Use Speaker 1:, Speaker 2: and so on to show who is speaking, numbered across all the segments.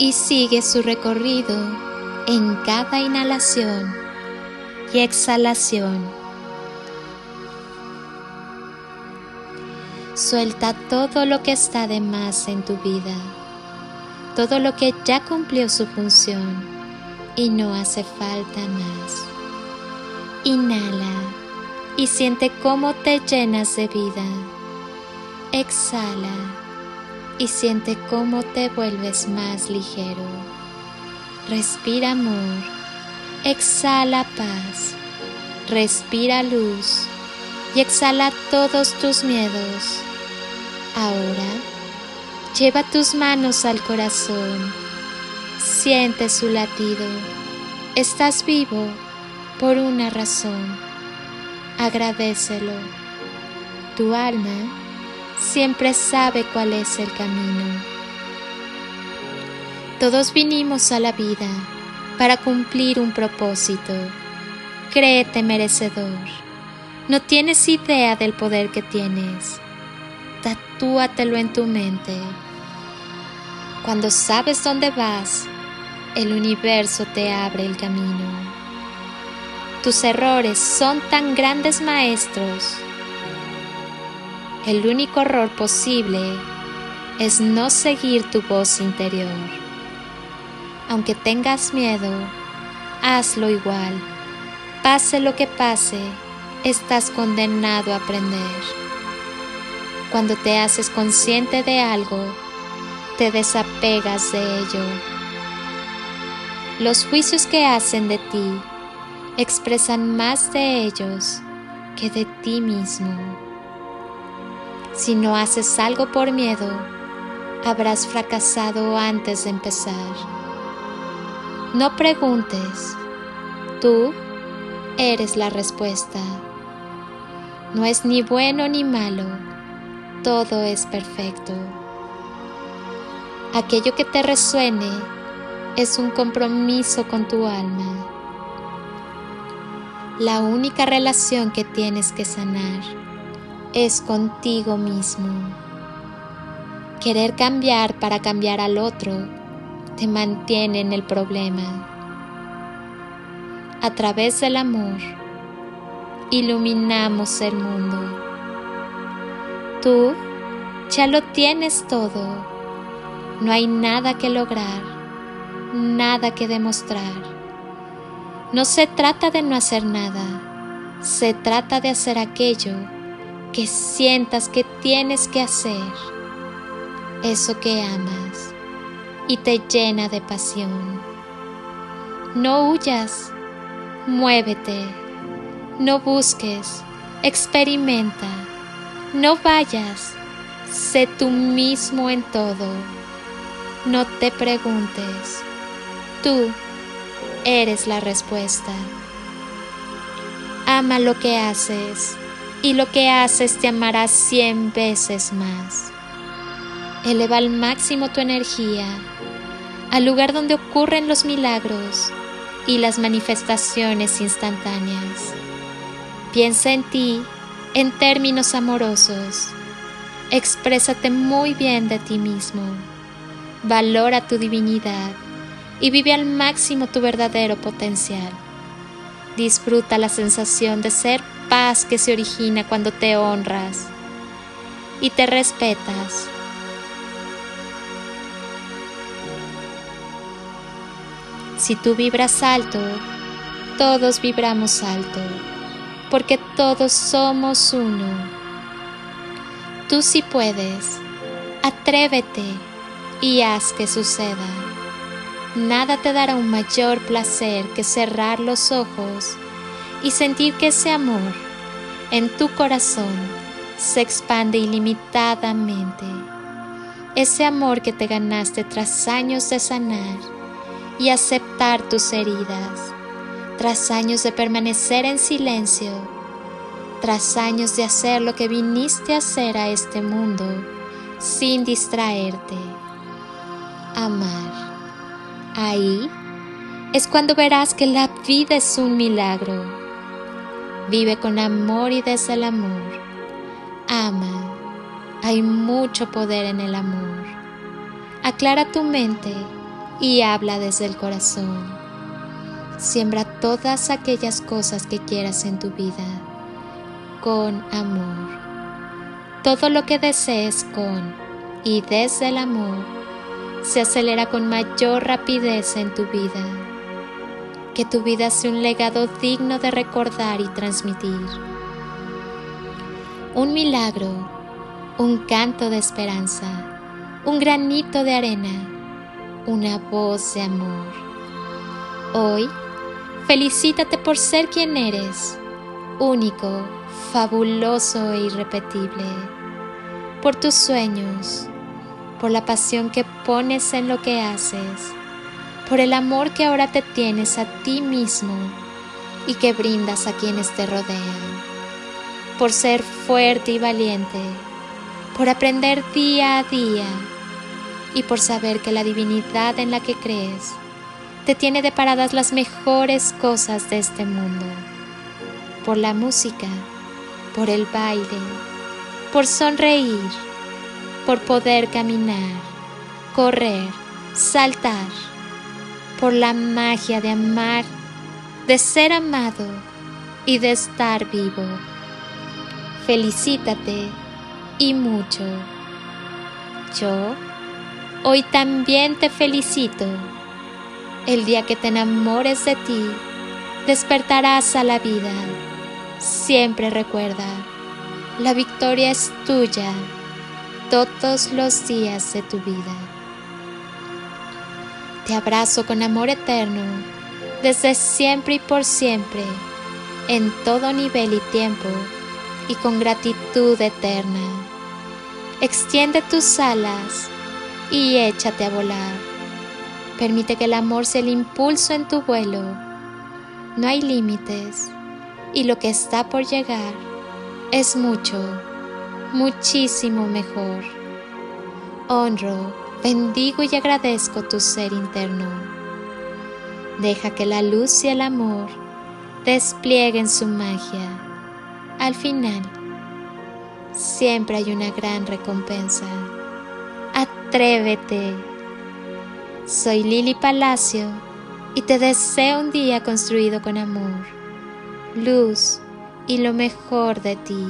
Speaker 1: y sigue su recorrido en cada inhalación y exhalación. Suelta todo lo que está de más en tu vida, todo lo que ya cumplió su función y no hace falta más. Inhala y siente cómo te llenas de vida. Exhala y siente cómo te vuelves más ligero. Respira amor, exhala paz, respira luz y exhala todos tus miedos. Ahora, lleva tus manos al corazón, siente su latido, estás vivo por una razón, agradecelo. Tu alma siempre sabe cuál es el camino. Todos vinimos a la vida para cumplir un propósito. Créete merecedor. No tienes idea del poder que tienes. Tatúatelo en tu mente. Cuando sabes dónde vas, el universo te abre el camino. Tus errores son tan grandes maestros el único error posible es no seguir tu voz interior. Aunque tengas miedo, hazlo igual. Pase lo que pase, estás condenado a aprender. Cuando te haces consciente de algo, te desapegas de ello. Los juicios que hacen de ti expresan más de ellos que de ti mismo. Si no haces algo por miedo, habrás fracasado antes de empezar. No preguntes, tú eres la respuesta. No es ni bueno ni malo, todo es perfecto. Aquello que te resuene es un compromiso con tu alma. La única relación que tienes que sanar es contigo mismo. Querer cambiar para cambiar al otro te mantiene en el problema. A través del amor, iluminamos el mundo. Tú ya lo tienes todo. No hay nada que lograr, nada que demostrar. No se trata de no hacer nada, se trata de hacer aquello que sientas que tienes que hacer eso que amas y te llena de pasión. No huyas, muévete, no busques, experimenta, no vayas, sé tú mismo en todo. No te preguntes, tú eres la respuesta. Ama lo que haces y lo que haces te amará cien veces más. Eleva al máximo tu energía al lugar donde ocurren los milagros y las manifestaciones instantáneas. Piensa en ti en términos amorosos. Exprésate muy bien de ti mismo. Valora tu divinidad y vive al máximo tu verdadero potencial. Disfruta la sensación de ser paz que se origina cuando te honras y te respetas. Si tú vibras alto, todos vibramos alto, porque todos somos uno. Tú sí puedes, atrévete y haz que suceda. Nada te dará un mayor placer que cerrar los ojos y sentir que ese amor en tu corazón se expande ilimitadamente. ese amor que te ganaste tras años de sanar y aceptar tus heridas, tras años de permanecer en silencio, tras años de hacer lo que viniste a hacer a este mundo sin distraerte. Amar. Ahí es cuando verás que la vida es un milagro. Vive con amor y desde el amor. Ama. Hay mucho poder en el amor. Aclara tu mente y habla desde el corazón. Siembra todas aquellas cosas que quieras en tu vida con amor. Todo lo que desees con y desde el amor se acelera con mayor rapidez en tu vida. Que tu vida sea un legado digno de recordar y transmitir. Un milagro, un canto de esperanza, un granito de arena, una voz de amor. Hoy, felicítate por ser quien eres, único, fabuloso e irrepetible, por tus sueños, por la pasión que pones en lo que haces, por el amor que ahora te tienes a ti mismo y que brindas a quienes te rodean, por ser fuerte y valiente, por aprender día a día y por saber que la divinidad en la que crees te tiene deparadas las mejores cosas de este mundo, por la música, por el baile, por sonreír, por poder caminar, correr, saltar, por la magia de amar, de ser amado y de estar vivo. Felicítate y mucho. Yo hoy también te felicito. El día que te enamores de ti, despertarás a la vida Siempre recuerda, la victoria es tuya todos los días de tu vida. Te abrazo con amor eterno, desde siempre y por siempre, en todo nivel y tiempo, y con gratitud eterna. Extiende tus alas y échate a volar. Permite que el amor sea el impulso en tu vuelo. No hay límites y lo que está por llegar es mucho, muchísimo mejor. Honro, bendigo y agradezco tu ser interno. Deja que la luz y el amor desplieguen su magia. Al final, siempre hay una gran recompensa. Atrévete. Soy Lili Palacio y te deseo un día construido con amor luz y lo mejor de ti.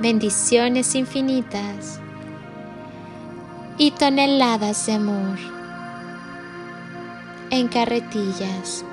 Speaker 1: Bendiciones infinitas y toneladas de amor en carretillas.